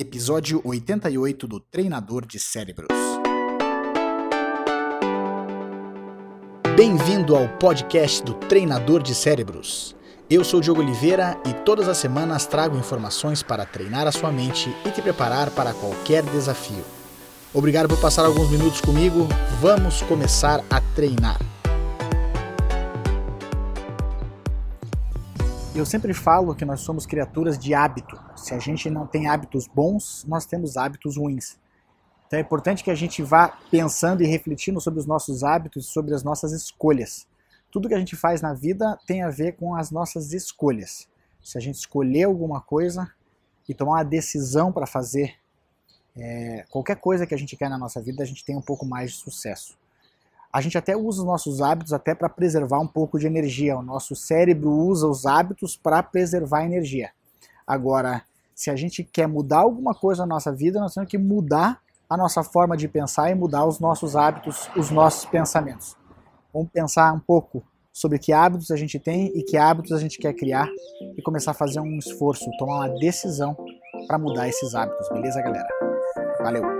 episódio 88 do Treinador de Cérebros. Bem-vindo ao podcast do Treinador de Cérebros. Eu sou Diogo Oliveira e todas as semanas trago informações para treinar a sua mente e te preparar para qualquer desafio. Obrigado por passar alguns minutos comigo. Vamos começar a treinar. Eu sempre falo que nós somos criaturas de hábito. Se a gente não tem hábitos bons, nós temos hábitos ruins. Então é importante que a gente vá pensando e refletindo sobre os nossos hábitos, sobre as nossas escolhas. Tudo que a gente faz na vida tem a ver com as nossas escolhas. Se a gente escolher alguma coisa e tomar uma decisão para fazer é, qualquer coisa que a gente quer na nossa vida, a gente tem um pouco mais de sucesso. A gente até usa os nossos hábitos até para preservar um pouco de energia. O nosso cérebro usa os hábitos para preservar energia. Agora, se a gente quer mudar alguma coisa na nossa vida, nós temos que mudar a nossa forma de pensar e mudar os nossos hábitos, os nossos pensamentos. Vamos pensar um pouco sobre que hábitos a gente tem e que hábitos a gente quer criar e começar a fazer um esforço, tomar uma decisão para mudar esses hábitos, beleza, galera? Valeu!